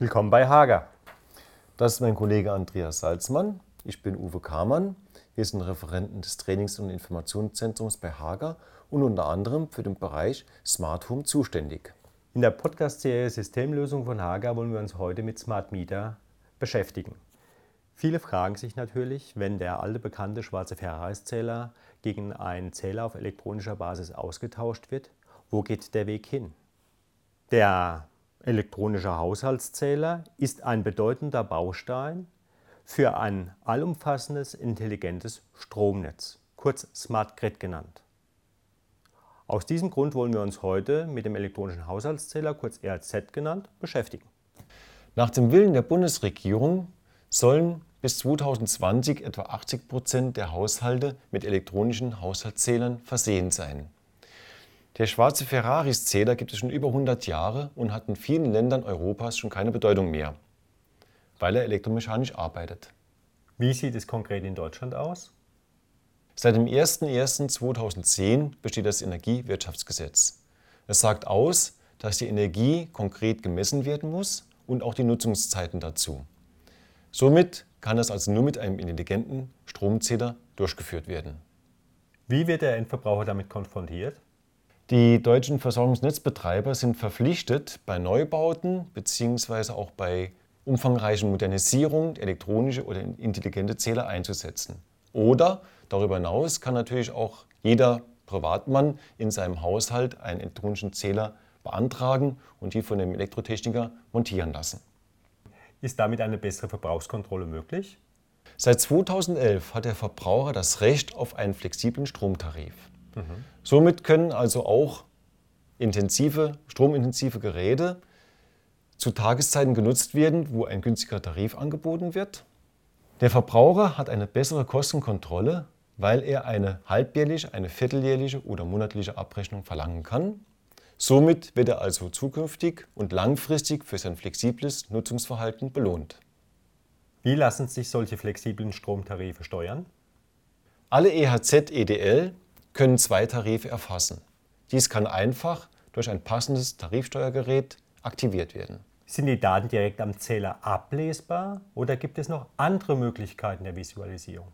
Willkommen bei Hager. Das ist mein Kollege Andreas Salzmann. Ich bin Uwe Kamann. Wir sind Referenten des Trainings- und Informationszentrums bei Hager und unter anderem für den Bereich Smart Home zuständig. In der Podcast-Serie Systemlösung von Hager wollen wir uns heute mit Smart Meter beschäftigen. Viele fragen sich natürlich, wenn der alte bekannte schwarze Ferraris-Zähler gegen einen Zähler auf elektronischer Basis ausgetauscht wird, wo geht der Weg hin? Der elektronische Haushaltszähler ist ein bedeutender Baustein für ein allumfassendes intelligentes Stromnetz, kurz Smart Grid genannt. Aus diesem Grund wollen wir uns heute mit dem elektronischen Haushaltszähler, kurz ERZ genannt, beschäftigen. Nach dem Willen der Bundesregierung sollen bis 2020 etwa 80 Prozent der Haushalte mit elektronischen Haushaltszählern versehen sein. Der schwarze Ferraris-Zähler gibt es schon über 100 Jahre und hat in vielen Ländern Europas schon keine Bedeutung mehr, weil er elektromechanisch arbeitet. Wie sieht es konkret in Deutschland aus? Seit dem 01.01.2010 besteht das Energiewirtschaftsgesetz. Es sagt aus, dass die Energie konkret gemessen werden muss und auch die Nutzungszeiten dazu. Somit kann das also nur mit einem intelligenten Stromzähler durchgeführt werden. Wie wird der Endverbraucher damit konfrontiert? Die deutschen Versorgungsnetzbetreiber sind verpflichtet, bei Neubauten bzw. auch bei umfangreichen Modernisierungen elektronische oder intelligente Zähler einzusetzen. Oder darüber hinaus kann natürlich auch jeder Privatmann in seinem Haushalt einen elektronischen Zähler beantragen und die von dem Elektrotechniker montieren lassen. Ist damit eine bessere Verbrauchskontrolle möglich? Seit 2011 hat der Verbraucher das Recht auf einen flexiblen Stromtarif. Mhm. Somit können also auch intensive, stromintensive Geräte zu Tageszeiten genutzt werden, wo ein günstiger Tarif angeboten wird. Der Verbraucher hat eine bessere Kostenkontrolle, weil er eine halbjährliche, eine vierteljährliche oder monatliche Abrechnung verlangen kann Somit wird er also zukünftig und langfristig für sein flexibles Nutzungsverhalten belohnt. Wie lassen sich solche flexiblen Stromtarife steuern? Alle EHZ-EDL können zwei Tarife erfassen. Dies kann einfach durch ein passendes Tarifsteuergerät aktiviert werden. Sind die Daten direkt am Zähler ablesbar oder gibt es noch andere Möglichkeiten der Visualisierung?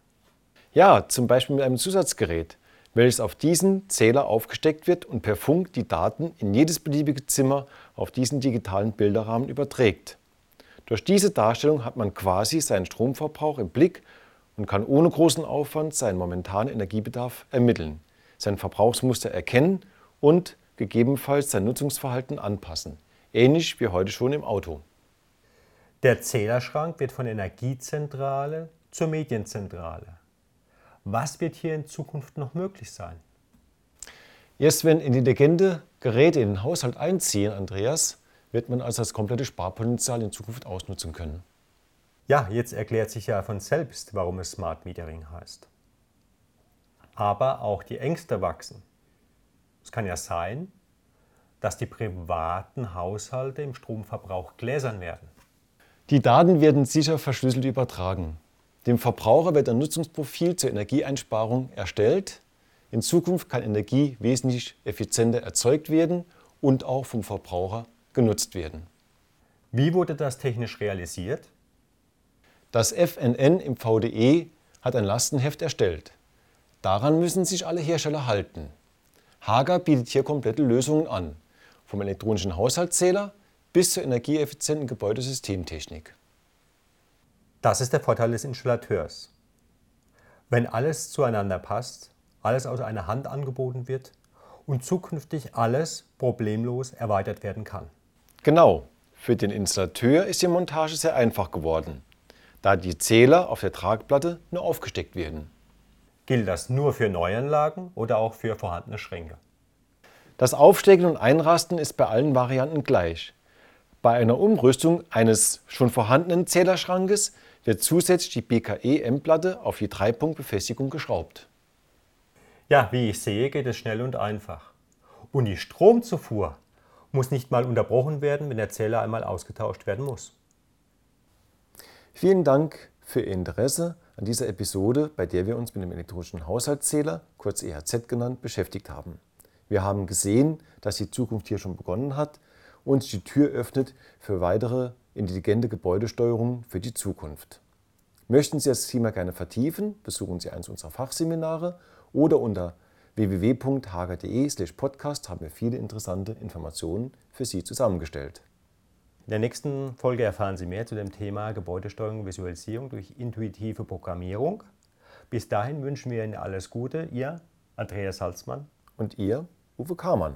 Ja, zum Beispiel mit einem Zusatzgerät welches auf diesen Zähler aufgesteckt wird und per Funk die Daten in jedes beliebige Zimmer auf diesen digitalen Bilderrahmen überträgt. Durch diese Darstellung hat man quasi seinen Stromverbrauch im Blick und kann ohne großen Aufwand seinen momentanen Energiebedarf ermitteln, sein Verbrauchsmuster erkennen und gegebenenfalls sein Nutzungsverhalten anpassen, ähnlich wie heute schon im Auto. Der Zählerschrank wird von Energiezentrale zur Medienzentrale. Was wird hier in Zukunft noch möglich sein? Erst wenn intelligente Geräte in den Haushalt einziehen, Andreas, wird man also das komplette Sparpotenzial in Zukunft ausnutzen können. Ja, jetzt erklärt sich ja von selbst, warum es Smart Metering heißt. Aber auch die Ängste wachsen. Es kann ja sein, dass die privaten Haushalte im Stromverbrauch gläsern werden. Die Daten werden sicher verschlüsselt übertragen. Dem Verbraucher wird ein Nutzungsprofil zur Energieeinsparung erstellt. In Zukunft kann Energie wesentlich effizienter erzeugt werden und auch vom Verbraucher genutzt werden. Wie wurde das technisch realisiert? Das FNN im VDE hat ein Lastenheft erstellt. Daran müssen sich alle Hersteller halten. Hager bietet hier komplette Lösungen an, vom elektronischen Haushaltszähler bis zur energieeffizienten Gebäudesystemtechnik. Das ist der Vorteil des Installateurs. Wenn alles zueinander passt, alles aus einer Hand angeboten wird und zukünftig alles problemlos erweitert werden kann. Genau, für den Installateur ist die Montage sehr einfach geworden, da die Zähler auf der Tragplatte nur aufgesteckt werden. Gilt das nur für Neuanlagen oder auch für vorhandene Schränke? Das Aufstecken und Einrasten ist bei allen Varianten gleich. Bei einer Umrüstung eines schon vorhandenen Zählerschrankes wird zusätzlich die BKE-M-Platte auf die Dreipunktbefestigung geschraubt. Ja, wie ich sehe, geht es schnell und einfach. Und die Stromzufuhr muss nicht mal unterbrochen werden, wenn der Zähler einmal ausgetauscht werden muss. Vielen Dank für Ihr Interesse an dieser Episode, bei der wir uns mit dem elektronischen Haushaltszähler, kurz EHZ genannt, beschäftigt haben. Wir haben gesehen, dass die Zukunft hier schon begonnen hat und die Tür öffnet für weitere intelligente Gebäudesteuerung für die Zukunft. Möchten Sie das Thema gerne vertiefen, besuchen Sie eins unserer Fachseminare oder unter www.hager.de/podcast haben wir viele interessante Informationen für Sie zusammengestellt. In der nächsten Folge erfahren Sie mehr zu dem Thema Gebäudesteuerung und Visualisierung durch intuitive Programmierung. Bis dahin wünschen wir Ihnen alles Gute, Ihr Andreas Salzmann und Ihr Uwe Karmann.